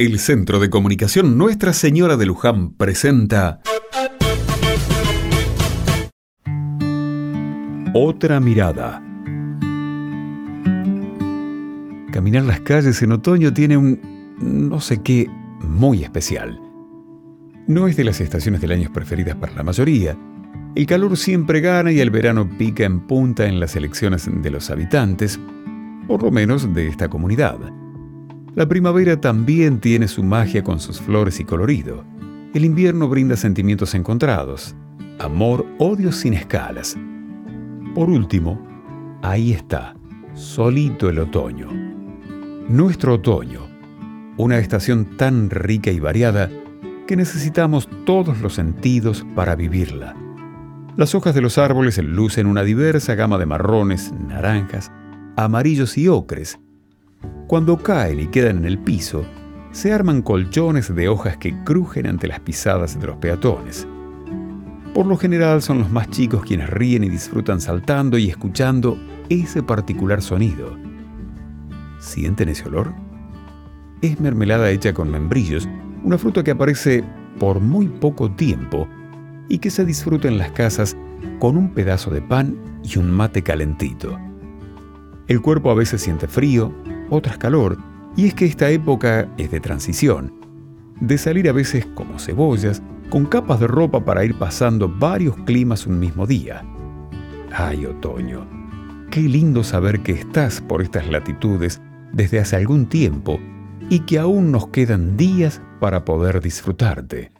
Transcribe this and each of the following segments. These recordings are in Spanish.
El Centro de Comunicación Nuestra Señora de Luján presenta Otra mirada. Caminar las calles en otoño tiene un no sé qué muy especial. No es de las estaciones del año preferidas para la mayoría. El calor siempre gana y el verano pica en punta en las elecciones de los habitantes, por lo menos de esta comunidad. La primavera también tiene su magia con sus flores y colorido. El invierno brinda sentimientos encontrados, amor, odio sin escalas. Por último, ahí está, solito el otoño. Nuestro otoño, una estación tan rica y variada que necesitamos todos los sentidos para vivirla. Las hojas de los árboles lucen una diversa gama de marrones, naranjas, amarillos y ocres, cuando caen y quedan en el piso, se arman colchones de hojas que crujen ante las pisadas de los peatones. Por lo general son los más chicos quienes ríen y disfrutan saltando y escuchando ese particular sonido. ¿Sienten ese olor? Es mermelada hecha con membrillos, una fruta que aparece por muy poco tiempo y que se disfruta en las casas con un pedazo de pan y un mate calentito. El cuerpo a veces siente frío, otras calor, y es que esta época es de transición, de salir a veces como cebollas, con capas de ropa para ir pasando varios climas un mismo día. Ay, otoño, qué lindo saber que estás por estas latitudes desde hace algún tiempo y que aún nos quedan días para poder disfrutarte.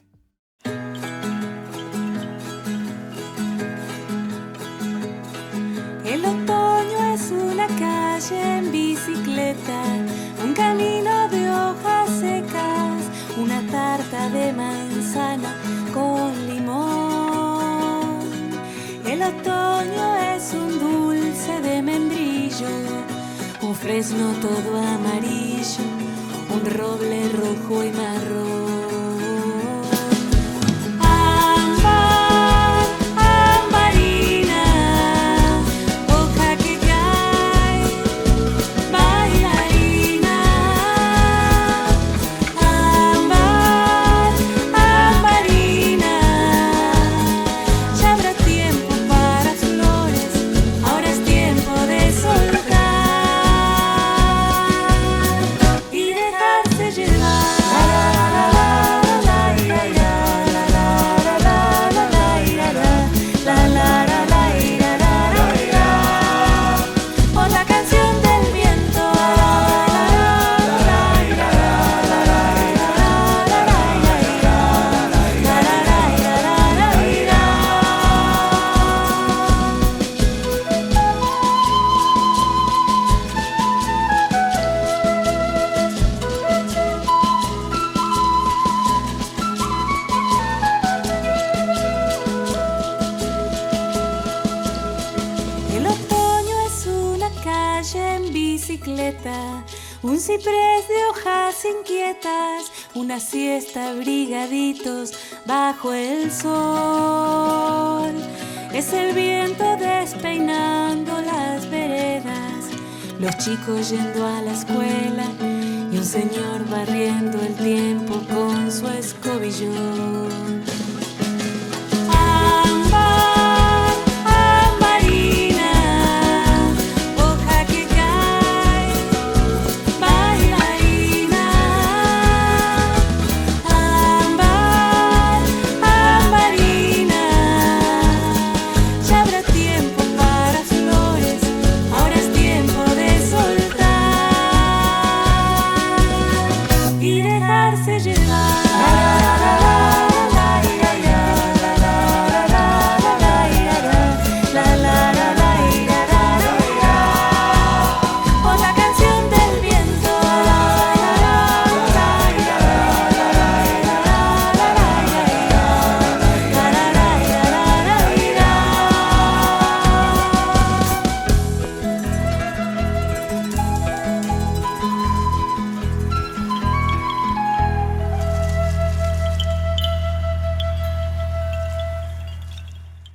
Un dulce de membrillo, un fresno todo amarillo, un roble rojo y marrón. Un ciprés de hojas inquietas, una siesta brigaditos bajo el sol. Es el viento despeinando las veredas, los chicos yendo a la escuela y un señor barriendo el tiempo con su escobillón. seja